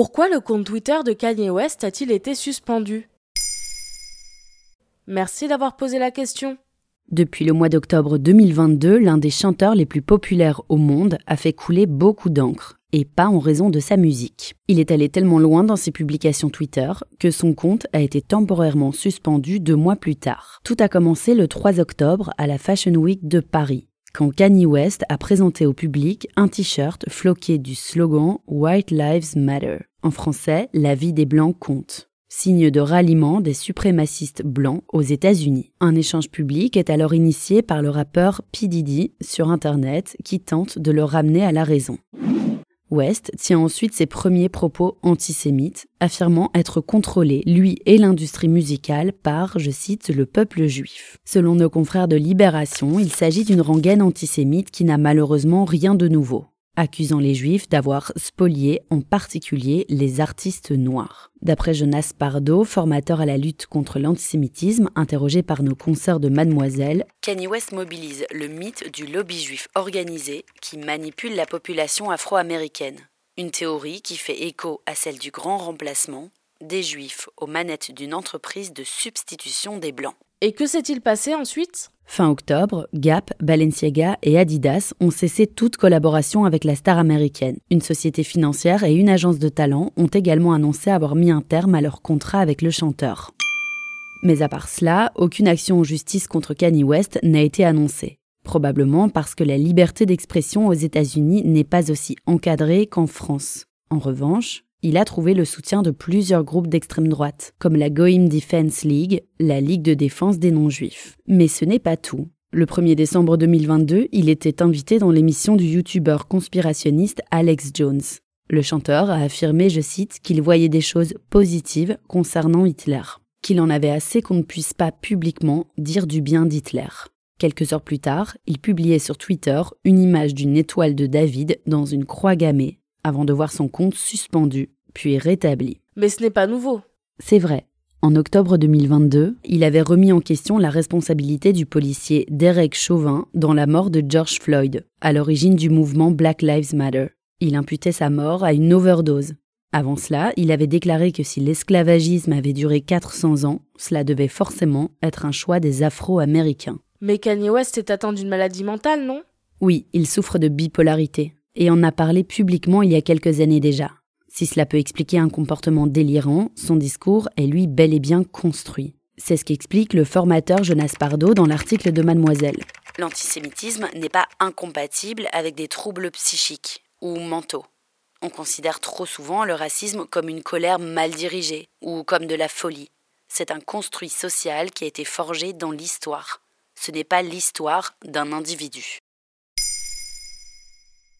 Pourquoi le compte Twitter de Kanye West a-t-il été suspendu? Merci d'avoir posé la question. Depuis le mois d'octobre 2022, l'un des chanteurs les plus populaires au monde a fait couler beaucoup d'encre, et pas en raison de sa musique. Il est allé tellement loin dans ses publications Twitter que son compte a été temporairement suspendu deux mois plus tard. Tout a commencé le 3 octobre à la Fashion Week de Paris, quand Kanye West a présenté au public un t-shirt floqué du slogan White Lives Matter. En français, la vie des Blancs compte signe de ralliement des suprémacistes blancs aux États-Unis. Un échange public est alors initié par le rappeur P. Diddy sur Internet qui tente de le ramener à la raison. West tient ensuite ses premiers propos antisémites, affirmant être contrôlé, lui et l'industrie musicale, par, je cite, le peuple juif. Selon nos confrères de Libération, il s'agit d'une rengaine antisémite qui n'a malheureusement rien de nouveau accusant les Juifs d'avoir spolié en particulier les artistes noirs. D'après Jonas Pardo, formateur à la lutte contre l'antisémitisme, interrogé par nos concerts de Mademoiselle, Kanye West mobilise le mythe du lobby juif organisé qui manipule la population afro-américaine. Une théorie qui fait écho à celle du grand remplacement des Juifs aux manettes d'une entreprise de substitution des Blancs. Et que s'est-il passé ensuite? Fin octobre, Gap, Balenciaga et Adidas ont cessé toute collaboration avec la star américaine. Une société financière et une agence de talent ont également annoncé avoir mis un terme à leur contrat avec le chanteur. Mais à part cela, aucune action en justice contre Kanye West n'a été annoncée. Probablement parce que la liberté d'expression aux États-Unis n'est pas aussi encadrée qu'en France. En revanche, il a trouvé le soutien de plusieurs groupes d'extrême droite, comme la Goim Defense League, la Ligue de défense des non-juifs. Mais ce n'est pas tout. Le 1er décembre 2022, il était invité dans l'émission du youtubeur conspirationniste Alex Jones. Le chanteur a affirmé, je cite, qu'il voyait des choses positives concernant Hitler, qu'il en avait assez qu'on ne puisse pas publiquement dire du bien d'Hitler. Quelques heures plus tard, il publiait sur Twitter une image d'une étoile de David dans une croix gammée, avant de voir son compte suspendu, puis rétabli. Mais ce n'est pas nouveau. C'est vrai. En octobre 2022, il avait remis en question la responsabilité du policier Derek Chauvin dans la mort de George Floyd, à l'origine du mouvement Black Lives Matter. Il imputait sa mort à une overdose. Avant cela, il avait déclaré que si l'esclavagisme avait duré 400 ans, cela devait forcément être un choix des Afro-Américains. Mais Kanye West est atteint d'une maladie mentale, non? Oui, il souffre de bipolarité et en a parlé publiquement il y a quelques années déjà. Si cela peut expliquer un comportement délirant, son discours est lui bel et bien construit. C'est ce qu'explique le formateur Jonas Pardo dans l'article de Mademoiselle. L'antisémitisme n'est pas incompatible avec des troubles psychiques ou mentaux. On considère trop souvent le racisme comme une colère mal dirigée ou comme de la folie. C'est un construit social qui a été forgé dans l'histoire. Ce n'est pas l'histoire d'un individu.